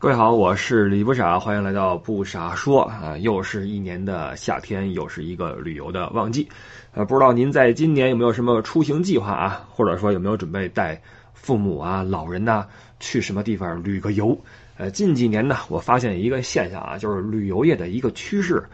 各位好，我是李不傻，欢迎来到不傻说啊！又是一年的夏天，又是一个旅游的旺季，呃，不知道您在今年有没有什么出行计划啊？或者说有没有准备带父母啊、老人呐去什么地方旅个游？呃，近几年呢，我发现一个现象啊，就是旅游业的一个趋势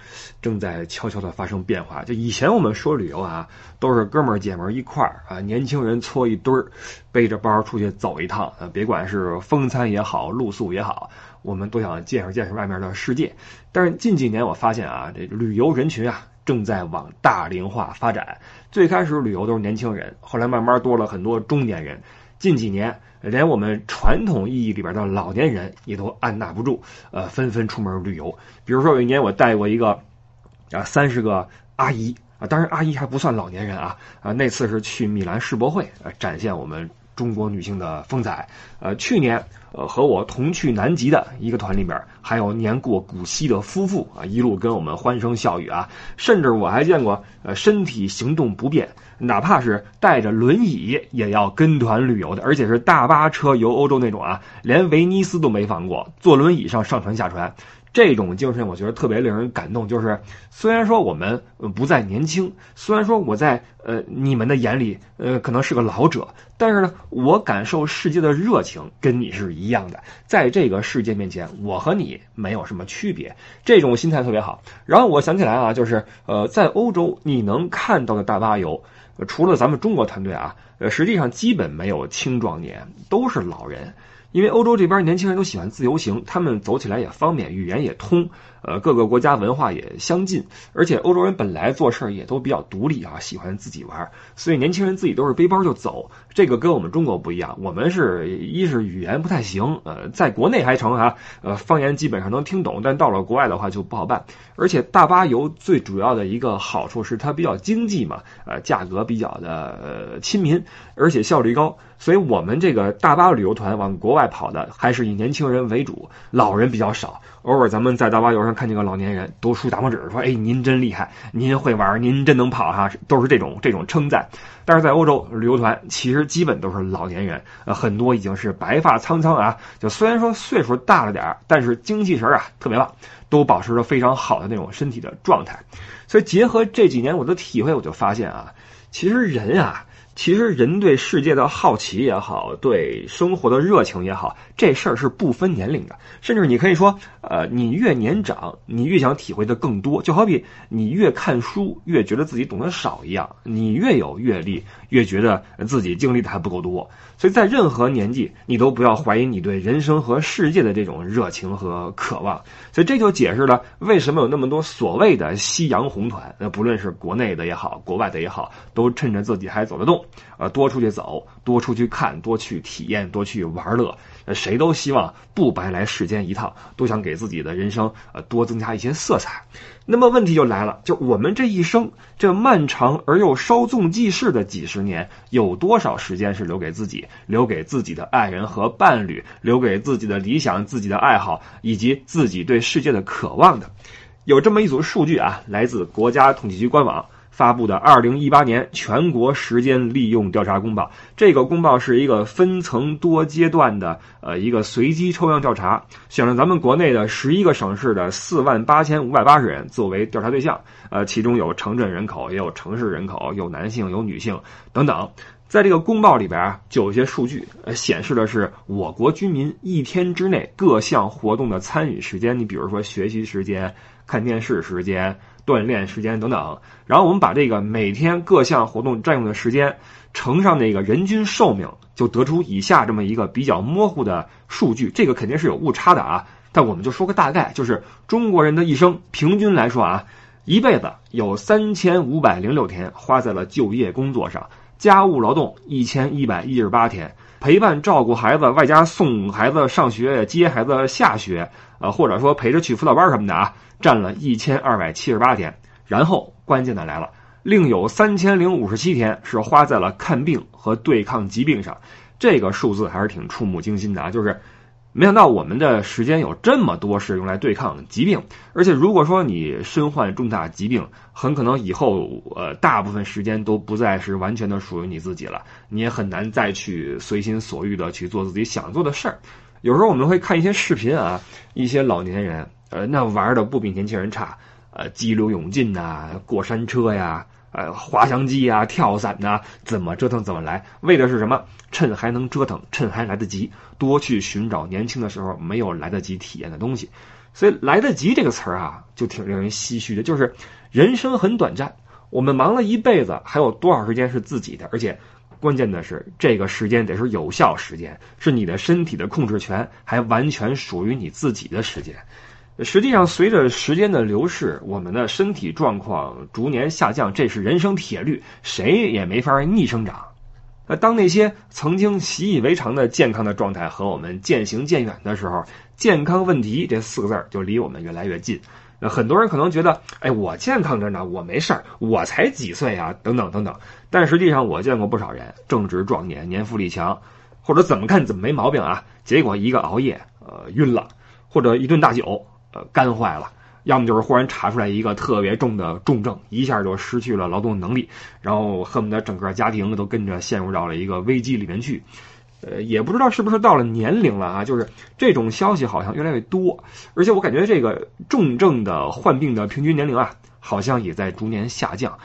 正在悄悄的发生变化。就以前我们说旅游啊，都是哥们儿姐们儿一块儿啊，年轻人搓一堆儿，背着包出去走一趟啊，别管是风餐也好，露宿也好，我们都想见识见识外面的世界。但是近几年我发现啊，这旅游人群啊正在往大龄化发展。最开始旅游都是年轻人，后来慢慢多了很多中年人。近几年，连我们传统意义里边的老年人也都按捺不住，呃，纷纷出门旅游。比如说有一年我带过一个啊三十个阿姨啊，当然阿姨还不算老年人啊啊，那次是去米兰世博会，呃，展现我们中国女性的风采。呃，去年呃和我同去南极的一个团里面，还有年过古稀的夫妇啊，一路跟我们欢声笑语啊，甚至我还见过呃身体行动不便。哪怕是带着轮椅也要跟团旅游的，而且是大巴车游欧洲那种啊，连威尼斯都没放过，坐轮椅上上船下船，这种精神我觉得特别令人感动。就是虽然说我们不再年轻，虽然说我在呃你们的眼里呃可能是个老者，但是呢，我感受世界的热情跟你是一样的，在这个世界面前，我和你没有什么区别，这种心态特别好。然后我想起来啊，就是呃在欧洲你能看到的大巴游。除了咱们中国团队啊，呃，实际上基本没有青壮年，都是老人。因为欧洲这边年轻人都喜欢自由行，他们走起来也方便，语言也通，呃，各个国家文化也相近，而且欧洲人本来做事儿也都比较独立啊，喜欢自己玩，所以年轻人自己都是背包就走。这个跟我们中国不一样，我们是一是语言不太行，呃，在国内还成啊，呃，方言基本上能听懂，但到了国外的话就不好办。而且大巴游最主要的一个好处是它比较经济嘛，呃，价格比较的亲民，而且效率高。所以我们这个大巴旅游团往国外跑的，还是以年轻人为主，老人比较少。偶尔咱们在大巴游上看见个老年人，都竖大拇指说：“哎，您真厉害，您会玩，您真能跑哈！”都是这种这种称赞。但是在欧洲旅游团，其实基本都是老年人，呃，很多已经是白发苍苍啊。就虽然说岁数大了点，但是精气神啊特别棒，都保持着非常好的那种身体的状态。所以结合这几年我的体会，我就发现啊，其实人啊。其实人对世界的好奇也好，对生活的热情也好，这事儿是不分年龄的。甚至你可以说，呃，你越年长，你越想体会的更多。就好比你越看书，越觉得自己懂得少一样；你越有阅历，越觉得自己经历的还不够多。所以在任何年纪，你都不要怀疑你对人生和世界的这种热情和渴望。所以这就解释了为什么有那么多所谓的夕阳红团。那不论是国内的也好，国外的也好，都趁着自己还走得动，呃，多出去走，多出去看，多去体验，多去玩乐。呃，谁都希望不白来世间一趟，都想给自己的人生呃多增加一些色彩。那么问题就来了，就我们这一生这漫长而又稍纵即逝的几十年，有多少时间是留给自己、留给自己的爱人和伴侣、留给自己的理想、自己的爱好以及自己对世界的渴望的？有这么一组数据啊，来自国家统计局官网。发布的二零一八年全国时间利用调查公报，这个公报是一个分层多阶段的呃一个随机抽样调查，选了咱们国内的十一个省市的四万八千五百八十人作为调查对象，呃，其中有城镇人口，也有城市人口，有男性，有女性等等。在这个公报里边啊，就有些数据显示的是我国居民一天之内各项活动的参与时间，你比如说学习时间、看电视时间。锻炼时间等等，然后我们把这个每天各项活动占用的时间乘上那个人均寿命，就得出以下这么一个比较模糊的数据。这个肯定是有误差的啊，但我们就说个大概，就是中国人的一生平均来说啊，一辈子有三千五百零六天花在了就业工作上，家务劳动一千一百一十八天，陪伴照顾孩子，外加送孩子上学、接孩子下学，呃，或者说陪着去辅导班什么的啊。占了一千二百七十八天，然后关键的来了，另有三千零五十七天是花在了看病和对抗疾病上，这个数字还是挺触目惊心的啊！就是没想到我们的时间有这么多是用来对抗疾病，而且如果说你身患重大疾病，很可能以后呃大部分时间都不再是完全的属于你自己了，你也很难再去随心所欲的去做自己想做的事儿。有时候我们会看一些视频啊，一些老年人，呃，那玩的不比年轻人差，呃，激流勇进呐，过山车呀，呃，滑翔机啊，跳伞呐，怎么折腾怎么来，为的是什么？趁还能折腾，趁还来得及，多去寻找年轻的时候没有来得及体验的东西。所以“来得及”这个词儿啊，就挺令人唏嘘的。就是人生很短暂，我们忙了一辈子，还有多少时间是自己的？而且关键的是，这个时间得是有效时间，是你的身体的控制权还完全属于你自己的时间。实际上，随着时间的流逝，我们的身体状况逐年下降，这是人生铁律，谁也没法逆生长。那当那些曾经习以为常的健康的状态和我们渐行渐远的时候，健康问题这四个字就离我们越来越近。那很多人可能觉得，哎，我健康着呢，我没事儿，我才几岁啊，等等等等。但实际上，我见过不少人正值壮年，年富力强，或者怎么看怎么没毛病啊，结果一个熬夜，呃，晕了，或者一顿大酒，肝坏了。要么就是忽然查出来一个特别重的重症，一下就失去了劳动能力，然后恨不得整个家庭都跟着陷入到了一个危机里面去。呃，也不知道是不是到了年龄了啊，就是这种消息好像越来越多，而且我感觉这个重症的患病的平均年龄啊，好像也在逐年下降。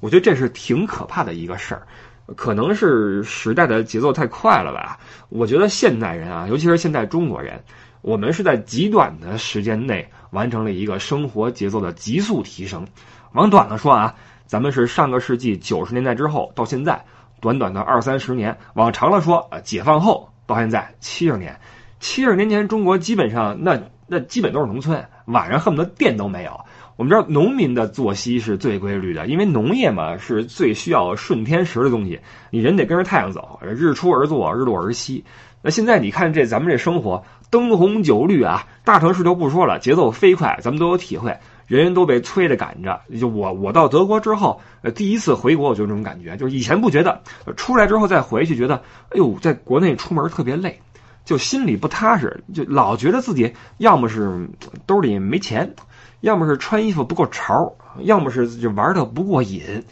我觉得这是挺可怕的一个事儿，可能是时代的节奏太快了吧。我觉得现代人啊，尤其是现代中国人，我们是在极短的时间内。完成了一个生活节奏的急速提升，往短了说啊，咱们是上个世纪九十年代之后到现在，短短的二三十年；往长了说，呃，解放后到现在七十年。七十年前，中国基本上那那基本都是农村，晚上恨不得电都没有。我们知道农民的作息是最规律的，因为农业嘛是最需要顺天时的东西，你人得跟着太阳走，日出而作，日落而息。那现在你看这咱们这生活。灯红酒绿啊，大城市就不说了，节奏飞快，咱们都有体会，人人都被催着赶着。就我，我到德国之后，呃，第一次回国，我就这种感觉，就是以前不觉得，出来之后再回去，觉得，哎呦，在国内出门特别累，就心里不踏实，就老觉得自己要么是兜里没钱，要么是穿衣服不够潮，要么是就玩的不过瘾。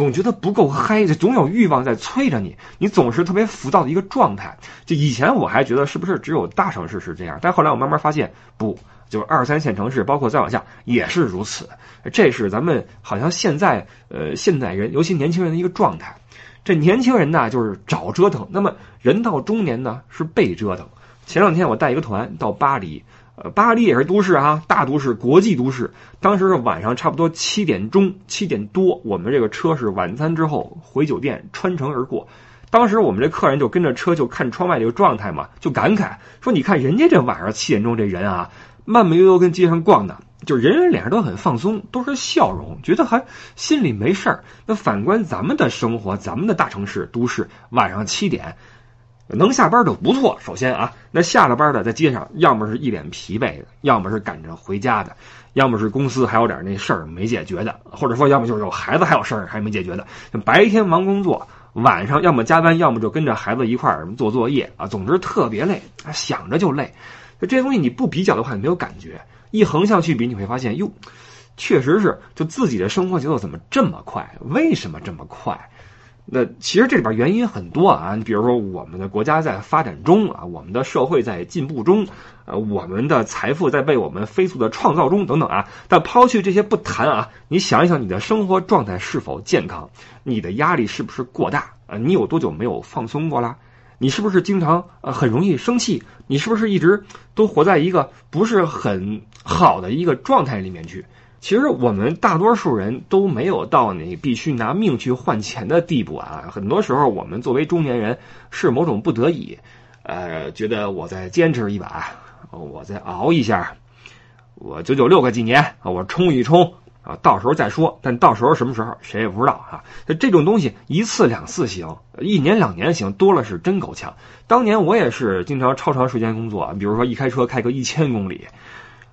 总觉得不够嗨，就总有欲望在催着你，你总是特别浮躁的一个状态。就以前我还觉得是不是只有大城市是这样，但后来我慢慢发现，不，就是二三线城市，包括再往下也是如此。这是咱们好像现在呃现代人，尤其年轻人的一个状态。这年轻人呢，就是找折腾；那么人到中年呢，是被折腾。前两天我带一个团到巴黎。巴黎也是都市啊，大都市，国际都市。当时是晚上差不多七点钟，七点多，我们这个车是晚餐之后回酒店，穿城而过。当时我们这客人就跟着车，就看窗外这个状态嘛，就感慨说：“你看人家这晚上七点钟这人啊，慢慢悠悠跟街上逛的，就人人脸上都很放松，都是笑容，觉得还心里没事儿。那反观咱们的生活，咱们的大城市都市，晚上七点。”能下班就不错。首先啊，那下了班的在街上，要么是一脸疲惫的，要么是赶着回家的，要么是公司还有点那事儿没解决的，或者说要么就是有孩子还有事儿还没解决的。白天忙工作，晚上要么加班，要么就跟着孩子一块儿做作业啊。总之特别累，想着就累。就这些东西你不比较的话，你没有感觉。一横向去比，你会发现哟，确实是就自己的生活节奏怎么这么快？为什么这么快？那其实这里边原因很多啊，你比如说我们的国家在发展中啊，我们的社会在进步中，呃，我们的财富在被我们飞速的创造中等等啊。但抛去这些不谈啊，你想一想你的生活状态是否健康？你的压力是不是过大？啊，你有多久没有放松过了？你是不是经常呃很容易生气？你是不是一直都活在一个不是很好的一个状态里面去？其实我们大多数人都没有到你必须拿命去换钱的地步啊！很多时候，我们作为中年人是某种不得已，呃，觉得我再坚持一把，我再熬一下，我九九六个几年啊，我冲一冲啊，到时候再说。但到时候什么时候谁也不知道啊！这种东西一次两次行，一年两年行，多了是真够呛。当年我也是经常超长时间工作，比如说一开车开个一千公里。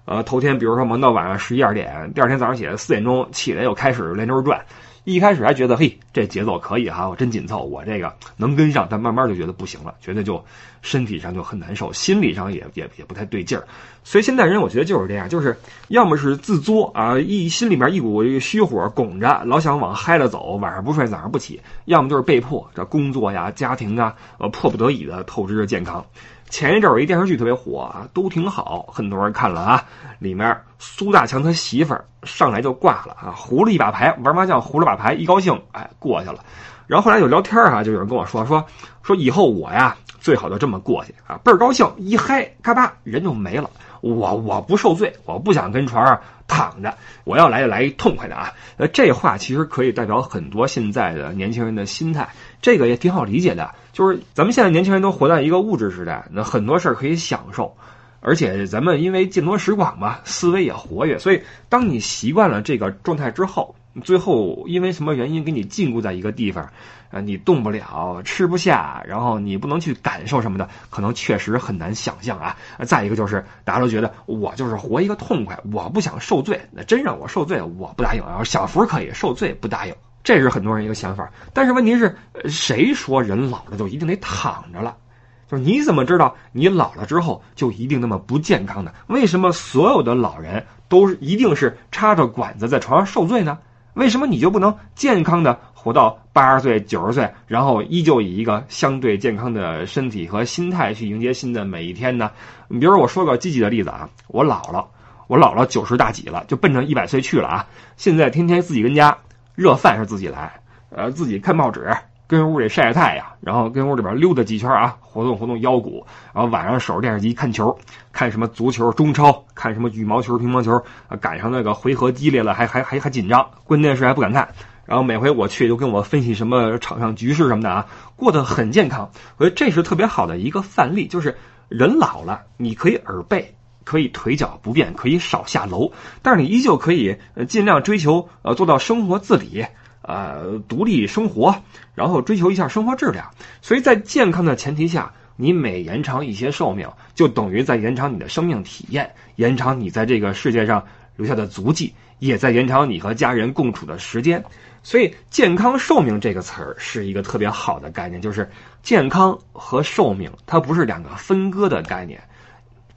呃，头天比如说忙到晚上十一二点，第二天早上起来四点钟起来又开始连轴转。一开始还觉得嘿，这节奏可以哈，我真紧凑，我这个能跟上。但慢慢就觉得不行了，觉得就身体上就很难受，心理上也也也不太对劲儿。所以现代人我觉得就是这样，就是要么是自作啊，一心里面一股虚火拱着，老想往嗨了走，晚上不睡，早上不起；要么就是被迫这工作呀、家庭啊，呃，迫不得已的透支着健康。前一阵有一电视剧特别火啊，都挺好，很多人看了啊。里面苏大强他媳妇儿上来就挂了啊，胡了一把牌，玩麻将胡了把牌，一高兴哎过去了。然后后来有聊天儿啊，就有人跟我说说说以后我呀最好就这么过去啊，倍儿高兴，一嗨嘎巴人就没了。我我不受罪，我不想跟床上躺着，我要来就来一痛快的啊！呃，这话其实可以代表很多现在的年轻人的心态，这个也挺好理解的。就是咱们现在年轻人都活在一个物质时代，那很多事儿可以享受，而且咱们因为见多识广嘛，思维也活跃，所以当你习惯了这个状态之后。最后因为什么原因给你禁锢在一个地方，啊，你动不了，吃不下，然后你不能去感受什么的，可能确实很难想象啊。再一个就是大家都觉得我就是活一个痛快，我不想受罪，那真让我受罪，我不答应。然后小福可以受罪不答应，这是很多人一个想法。但是问题是，谁说人老了就一定得躺着了？就是你怎么知道你老了之后就一定那么不健康呢？为什么所有的老人都是一定是插着管子在床上受罪呢？为什么你就不能健康的活到八十岁、九十岁，然后依旧以一个相对健康的身体和心态去迎接新的每一天呢？你比如说，我说个积极的例子啊，我姥姥，我姥姥九十大几了，就奔着一百岁去了啊！现在天天自己跟家热饭是自己来，呃，自己看报纸。跟屋里晒晒太阳，然后跟屋里边溜达几圈啊，活动活动腰骨，然后晚上守着电视机看球，看什么足球、中超，看什么羽毛球、乒乓球啊，赶上那个回合激烈了，还还还还紧张，关键是还不敢看。然后每回我去，就跟我分析什么场上局势什么的啊，过得很健康。我觉得这是特别好的一个范例，就是人老了，你可以耳背，可以腿脚不便，可以少下楼，但是你依旧可以尽量追求呃做到生活自理。呃，独立生活，然后追求一下生活质量。所以在健康的前提下，你每延长一些寿命，就等于在延长你的生命体验，延长你在这个世界上留下的足迹，也在延长你和家人共处的时间。所以，健康寿命这个词儿是一个特别好的概念，就是健康和寿命，它不是两个分割的概念。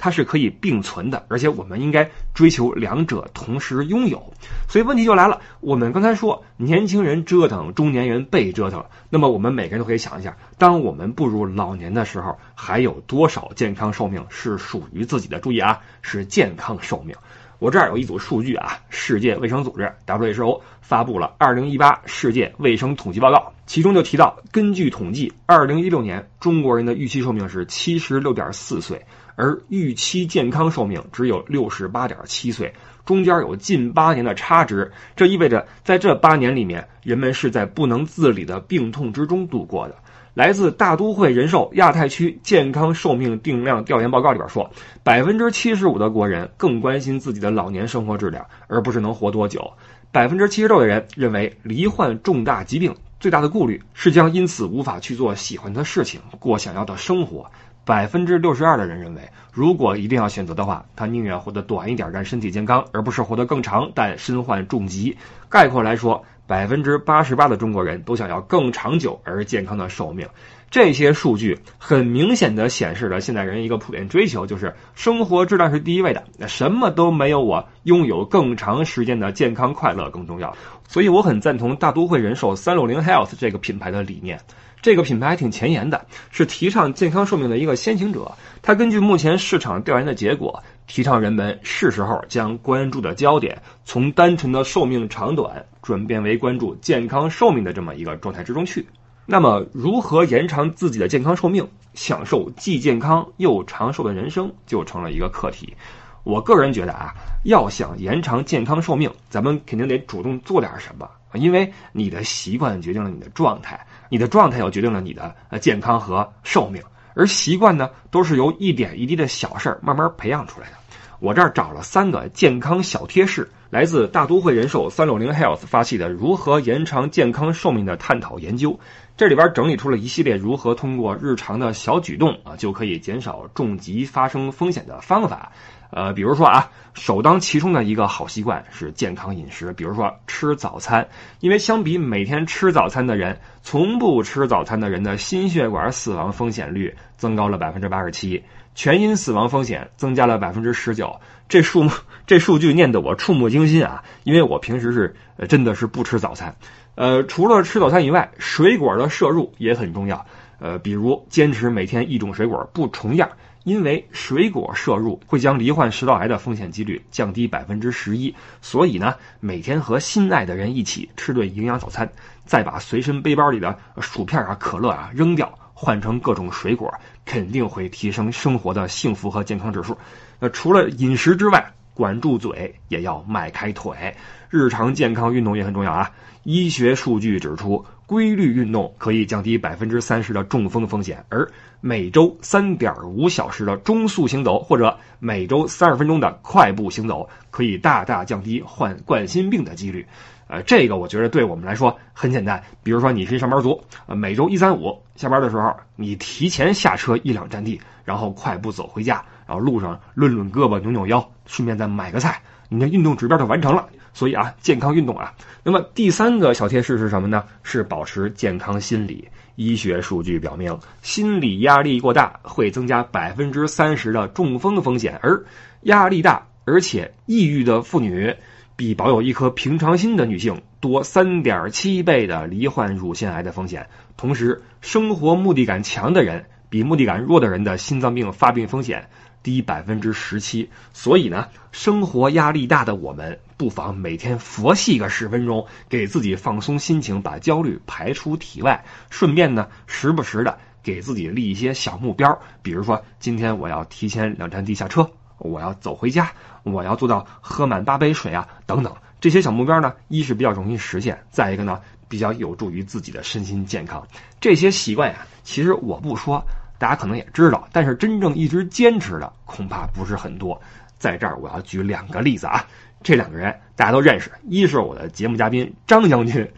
它是可以并存的，而且我们应该追求两者同时拥有。所以问题就来了，我们刚才说年轻人折腾，中年人被折腾，那么我们每个人都可以想一下，当我们步入老年的时候，还有多少健康寿命是属于自己的？注意啊，是健康寿命。我这儿有一组数据啊，世界卫生组织 WHO 发布了《二零一八世界卫生统计报告》，其中就提到，根据统计，二零一六年中国人的预期寿命是七十六点四岁。而预期健康寿命只有六十八点七岁，中间有近八年的差值。这意味着，在这八年里面，人们是在不能自理的病痛之中度过的。来自大都会人寿亚太区健康寿命定量调研报告里边说，百分之七十五的国人更关心自己的老年生活质量，而不是能活多久。百分之七十六的人认为，罹患重大疾病最大的顾虑是将因此无法去做喜欢的事情，过想要的生活。百分之六十二的人认为，如果一定要选择的话，他宁愿活得短一点但身体健康，而不是活得更长但身患重疾。概括来说，百分之八十八的中国人都想要更长久而健康的寿命。这些数据很明显的显示了现代人一个普遍追求，就是生活质量是第一位的，什么都没有我拥有更长时间的健康快乐更重要。所以我很赞同大都会人寿三六零 Health 这个品牌的理念。这个品牌还挺前沿的，是提倡健康寿命的一个先行者。它根据目前市场调研的结果，提倡人们是时候将关注的焦点从单纯的寿命长短转变为关注健康寿命的这么一个状态之中去。那么，如何延长自己的健康寿命，享受既健康又长寿的人生，就成了一个课题。我个人觉得啊，要想延长健康寿命，咱们肯定得主动做点什么。因为你的习惯决定了你的状态，你的状态又决定了你的呃健康和寿命，而习惯呢，都是由一点一滴的小事儿慢慢培养出来的。我这儿找了三个健康小贴士，来自大都会人寿三六零 Health 发起的如何延长健康寿命的探讨研究，这里边整理出了一系列如何通过日常的小举动啊，就可以减少重疾发生风险的方法。呃，比如说啊，首当其冲的一个好习惯是健康饮食，比如说吃早餐，因为相比每天吃早餐的人，从不吃早餐的人的心血管死亡风险率增高了百分之八十七，全因死亡风险增加了百分之十九。这数目这数据念得我触目惊心啊！因为我平时是呃真的是不吃早餐，呃，除了吃早餐以外，水果的摄入也很重要。呃，比如坚持每天一种水果不重样，因为水果摄入会将罹患食道癌的风险几率降低百分之十一。所以呢，每天和心爱的人一起吃顿营养早餐，再把随身背包里的薯片啊、可乐啊扔掉，换成各种水果，肯定会提升生活的幸福和健康指数。那除了饮食之外，管住嘴也要迈开腿，日常健康运动也很重要啊。医学数据指出，规律运动可以降低百分之三十的中风风险，而每周三点五小时的中速行走或者每周三十分钟的快步行走，可以大大降低患冠心病的几率。呃，这个我觉得对我们来说很简单。比如说，你是上班族，呃，每周一三五下班的时候，你提前下车一两站地，然后快步走回家，然后路上抡抡胳膊、扭扭腰，顺便再买个菜，你的运动指标就完成了。所以啊，健康运动啊。那么第三个小贴士是什么呢？是保持健康心理。医学数据表明，心理压力过大会增加百分之三十的中风风险，而压力大而且抑郁的妇女。比保有一颗平常心的女性多三点七倍的罹患乳腺癌的风险。同时，生活目的感强的人比目的感弱的人的心脏病发病风险低百分之十七。所以呢，生活压力大的我们不妨每天佛系个十分钟，给自己放松心情，把焦虑排出体外。顺便呢，时不时的给自己立一些小目标，比如说今天我要提前两站地下车。我要走回家，我要做到喝满八杯水啊，等等这些小目标呢，一是比较容易实现，再一个呢，比较有助于自己的身心健康。这些习惯呀，其实我不说，大家可能也知道，但是真正一直坚持的恐怕不是很多。在这儿我要举两个例子啊，这两个人大家都认识，一是我的节目嘉宾张将军，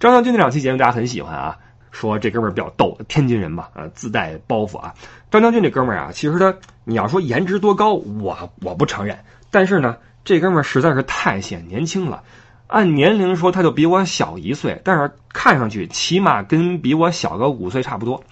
张将军那两期节目大家很喜欢啊。说这哥们儿比较逗，天津人嘛，呃，自带包袱啊。张将军这哥们儿啊，其实他，你要说颜值多高，我我不承认。但是呢，这哥们儿实在是太显年轻了。按年龄说，他就比我小一岁，但是看上去起码跟比我小个五岁差不多。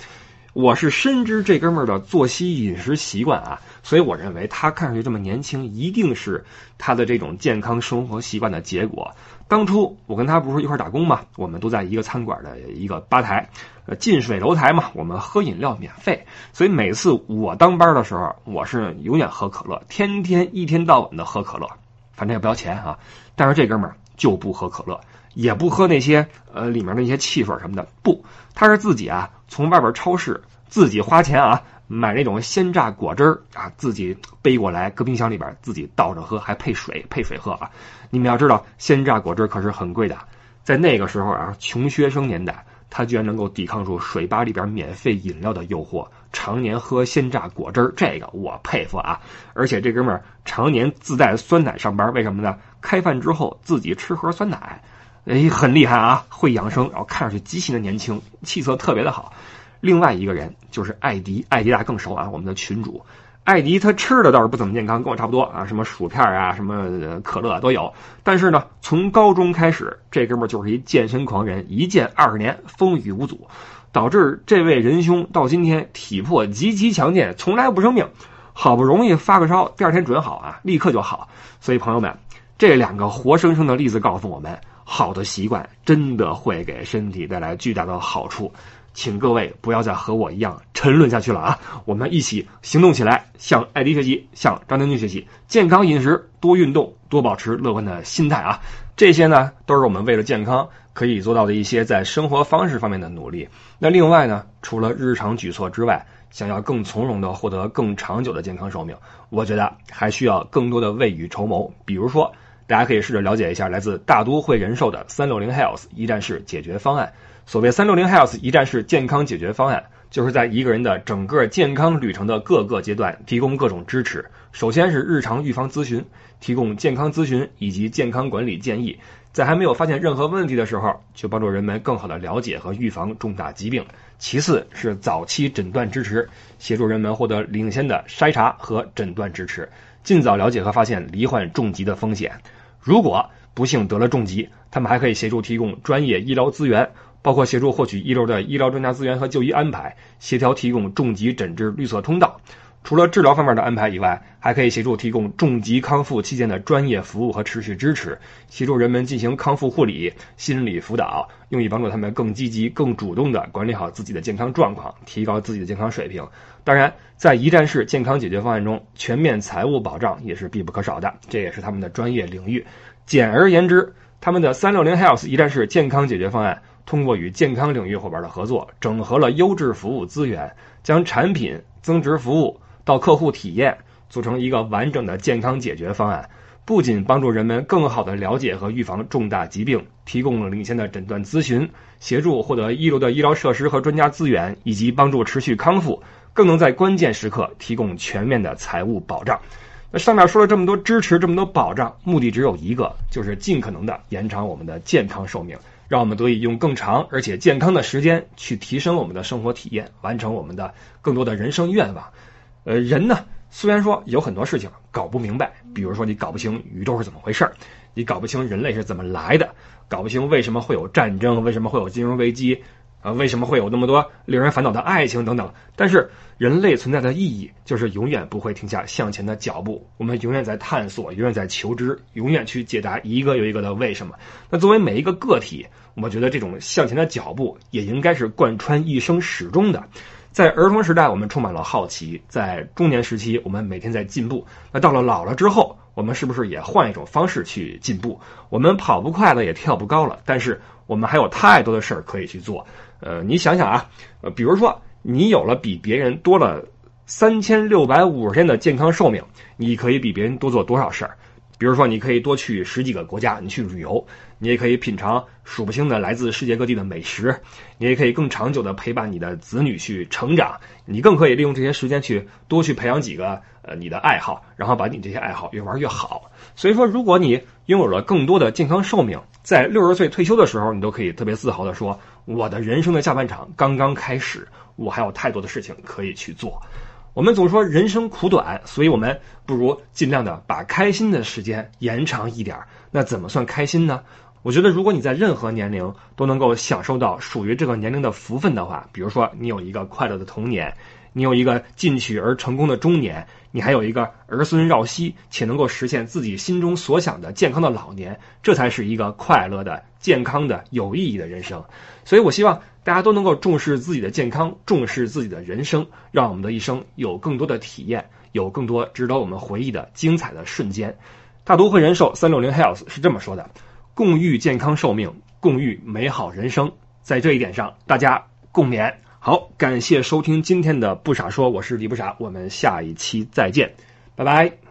我是深知这哥们儿的作息饮食习惯啊，所以我认为他看上去这么年轻，一定是他的这种健康生活习惯的结果。当初我跟他不是一块打工嘛，我们都在一个餐馆的一个吧台，呃，近水楼台嘛，我们喝饮料免费，所以每次我当班的时候，我是永远喝可乐，天天一天到晚的喝可乐，反正也不要钱啊。但是这哥们儿就不喝可乐，也不喝那些呃里面那些汽水什么的，不，他是自己啊从外边超市自己花钱啊。买那种鲜榨果汁儿啊，自己背过来，搁冰箱里边自己倒着喝，还配水配水喝啊！你们要知道，鲜榨果汁可是很贵的，在那个时候啊，穷学生年代，他居然能够抵抗住水吧里边免费饮料的诱惑，常年喝鲜榨果汁儿，这个我佩服啊！而且这哥们儿常年自带酸奶上班，为什么呢？开饭之后自己吃盒酸奶，哎，很厉害啊，会养生，然后看上去极其的年轻，气色特别的好。另外一个人就是艾迪，艾迪大家更熟啊，我们的群主。艾迪他吃的倒是不怎么健康，跟我差不多啊，什么薯片啊，什么可乐都有。但是呢，从高中开始，这哥们儿就是一健身狂人，一健二十年，风雨无阻，导致这位仁兄到今天体魄极其强健，从来不生病。好不容易发个烧，第二天准好啊，立刻就好。所以朋友们，这两个活生生的例子告诉我们，好的习惯真的会给身体带来巨大的好处。请各位不要再和我一样沉沦下去了啊！我们一起行动起来，向艾迪学习，向张将军学习，健康饮食，多运动，多保持乐观的心态啊！这些呢，都是我们为了健康可以做到的一些在生活方式方面的努力。那另外呢，除了日常举措之外，想要更从容的获得更长久的健康寿命，我觉得还需要更多的未雨绸缪。比如说，大家可以试着了解一下来自大都会人寿的三六零 Health 一站式解决方案。所谓三六零 Health 一站式健康解决方案，就是在一个人的整个健康旅程的各个阶段提供各种支持。首先是日常预防咨询，提供健康咨询以及健康管理建议，在还没有发现任何问题的时候，就帮助人们更好的了解和预防重大疾病。其次是早期诊断支持，协助人们获得领先的筛查和诊断支持，尽早了解和发现罹患重疾的风险。如果不幸得了重疾，他们还可以协助提供专业医疗资源。包括协助获取一流的医疗专家资源和就医安排，协调提供重疾诊治绿色通道。除了治疗方面的安排以外，还可以协助提供重疾康复期间的专业服务和持续支持，协助人们进行康复护理、心理辅导，用以帮助他们更积极、更主动地管理好自己的健康状况，提高自己的健康水平。当然，在一站式健康解决方案中，全面财务保障也是必不可少的，这也是他们的专业领域。简而言之，他们的三六零 Health 一站式健康解决方案，通过与健康领域伙伴的合作，整合了优质服务资源，将产品、增值服务。到客户体验，组成一个完整的健康解决方案，不仅帮助人们更好地了解和预防重大疾病，提供了领先的诊断咨询，协助获得一流的医疗设施和专家资源，以及帮助持续康复，更能在关键时刻提供全面的财务保障。那上面说了这么多支持，这么多保障，目的只有一个，就是尽可能的延长我们的健康寿命，让我们得以用更长而且健康的时间去提升我们的生活体验，完成我们的更多的人生愿望。呃，人呢，虽然说有很多事情搞不明白，比如说你搞不清宇宙是怎么回事儿，你搞不清人类是怎么来的，搞不清为什么会有战争，为什么会有金融危机，啊，为什么会有那么多令人烦恼的爱情等等。但是人类存在的意义就是永远不会停下向前的脚步，我们永远在探索，永远在求知，永远去解答一个又一个的为什么。那作为每一个个体，我觉得这种向前的脚步也应该是贯穿一生始终的。在儿童时代，我们充满了好奇；在中年时期，我们每天在进步。那到了老了之后，我们是不是也换一种方式去进步？我们跑不快了，也跳不高了，但是我们还有太多的事儿可以去做。呃，你想想啊，呃，比如说你有了比别人多了三千六百五十天的健康寿命，你可以比别人多做多少事儿？比如说，你可以多去十几个国家，你去旅游；你也可以品尝数不清的来自世界各地的美食；你也可以更长久的陪伴你的子女去成长；你更可以利用这些时间去多去培养几个呃你的爱好，然后把你这些爱好越玩越好。所以说，如果你拥有了更多的健康寿命，在六十岁退休的时候，你都可以特别自豪的说：“我的人生的下半场刚刚开始，我还有太多的事情可以去做。”我们总说人生苦短，所以我们不如尽量的把开心的时间延长一点儿。那怎么算开心呢？我觉得，如果你在任何年龄都能够享受到属于这个年龄的福分的话，比如说你有一个快乐的童年，你有一个进取而成功的中年，你还有一个儿孙绕膝且能够实现自己心中所想的健康的老年，这才是一个快乐的、健康的、有意义的人生。所以我希望。大家都能够重视自己的健康，重视自己的人生，让我们的一生有更多的体验，有更多值得我们回忆的精彩的瞬间。大都会人寿三六零 Health 是这么说的：共育健康寿命，共育美好人生。在这一点上，大家共勉。好，感谢收听今天的不傻说，我是李不傻，我们下一期再见，拜拜。